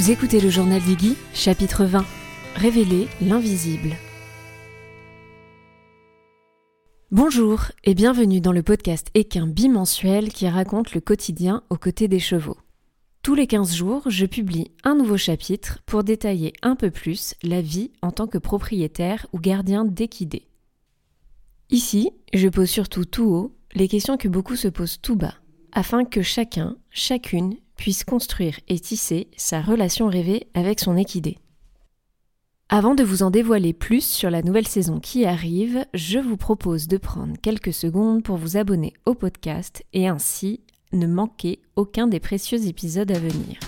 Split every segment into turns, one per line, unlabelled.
Vous écoutez le journal d'Iggy, chapitre 20. Révéler l'invisible. Bonjour et bienvenue dans le podcast Équin bimensuel qui raconte le quotidien aux côtés des chevaux. Tous les 15 jours, je publie un nouveau chapitre pour détailler un peu plus la vie en tant que propriétaire ou gardien d'équidés. Ici, je pose surtout tout haut les questions que beaucoup se posent tout bas, afin que chacun, chacune puisse construire et tisser sa relation rêvée avec son équidé. Avant de vous en dévoiler plus sur la nouvelle saison qui arrive, je vous propose de prendre quelques secondes pour vous abonner au podcast et ainsi ne manquer aucun des précieux épisodes à venir.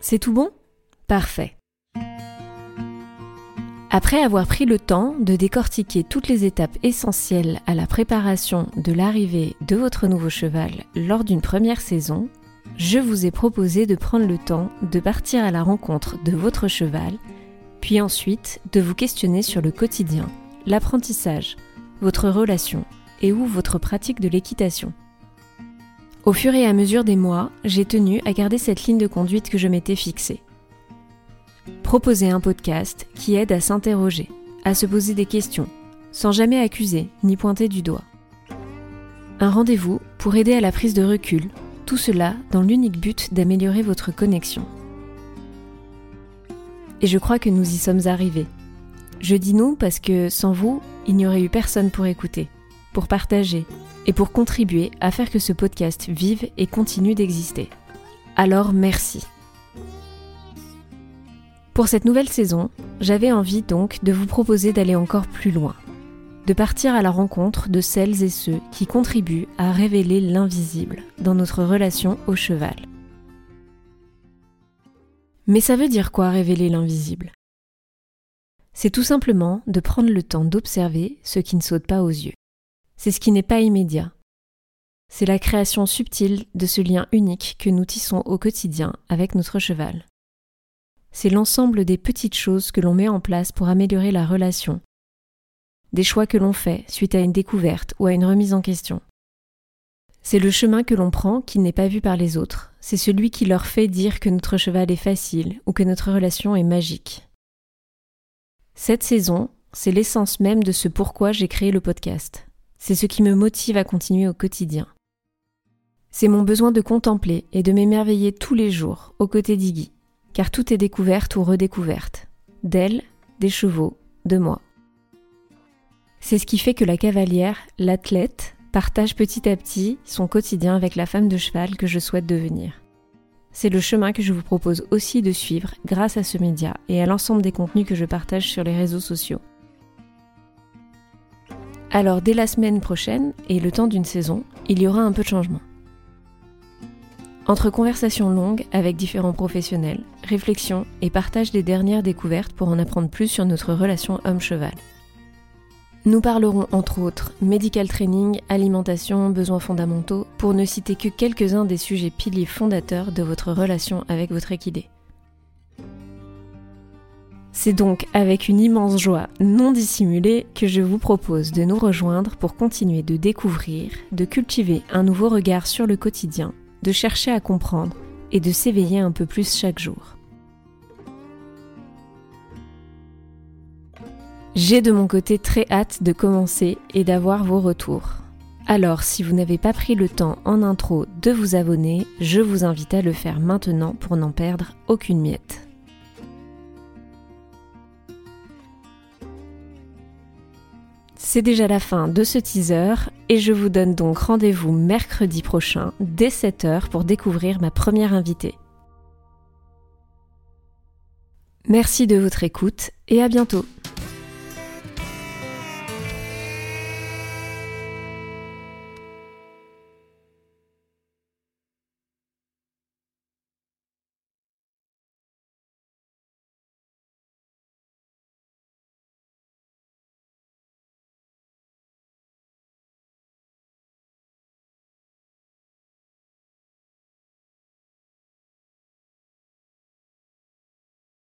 C'est tout bon? Parfait. Après avoir pris le temps de décortiquer toutes les étapes essentielles à la préparation de l'arrivée de votre nouveau cheval lors d'une première saison, je vous ai proposé de prendre le temps de partir à la rencontre de votre cheval, puis ensuite de vous questionner sur le quotidien, l'apprentissage, votre relation et ou votre pratique de l'équitation. Au fur et à mesure des mois, j'ai tenu à garder cette ligne de conduite que je m'étais fixée proposer un podcast qui aide à s'interroger, à se poser des questions, sans jamais accuser ni pointer du doigt. Un rendez-vous pour aider à la prise de recul, tout cela dans l'unique but d'améliorer votre connexion. Et je crois que nous y sommes arrivés. Je dis nous parce que sans vous, il n'y aurait eu personne pour écouter, pour partager et pour contribuer à faire que ce podcast vive et continue d'exister. Alors merci. Pour cette nouvelle saison, j'avais envie donc de vous proposer d'aller encore plus loin, de partir à la rencontre de celles et ceux qui contribuent à révéler l'invisible dans notre relation au cheval. Mais ça veut dire quoi révéler l'invisible? C'est tout simplement de prendre le temps d'observer ce qui ne saute pas aux yeux. C'est ce qui n'est pas immédiat. C'est la création subtile de ce lien unique que nous tissons au quotidien avec notre cheval c'est l'ensemble des petites choses que l'on met en place pour améliorer la relation, des choix que l'on fait suite à une découverte ou à une remise en question. C'est le chemin que l'on prend qui n'est pas vu par les autres, c'est celui qui leur fait dire que notre cheval est facile ou que notre relation est magique. Cette saison, c'est l'essence même de ce pourquoi j'ai créé le podcast. C'est ce qui me motive à continuer au quotidien. C'est mon besoin de contempler et de m'émerveiller tous les jours aux côtés d'Iggy car tout est découverte ou redécouverte, d'elle, des chevaux, de moi. C'est ce qui fait que la cavalière, l'athlète, partage petit à petit son quotidien avec la femme de cheval que je souhaite devenir. C'est le chemin que je vous propose aussi de suivre grâce à ce média et à l'ensemble des contenus que je partage sur les réseaux sociaux. Alors dès la semaine prochaine et le temps d'une saison, il y aura un peu de changement. Entre conversations longues avec différents professionnels, réflexions et partage des dernières découvertes pour en apprendre plus sur notre relation homme-cheval. Nous parlerons entre autres medical training, alimentation, besoins fondamentaux, pour ne citer que quelques-uns des sujets piliers fondateurs de votre relation avec votre équidé. C'est donc avec une immense joie non dissimulée que je vous propose de nous rejoindre pour continuer de découvrir, de cultiver un nouveau regard sur le quotidien de chercher à comprendre et de s'éveiller un peu plus chaque jour. J'ai de mon côté très hâte de commencer et d'avoir vos retours. Alors si vous n'avez pas pris le temps en intro de vous abonner, je vous invite à le faire maintenant pour n'en perdre aucune miette. C'est déjà la fin de ce teaser et je vous donne donc rendez-vous mercredi prochain dès 7h pour découvrir ma première invitée. Merci de votre écoute et à bientôt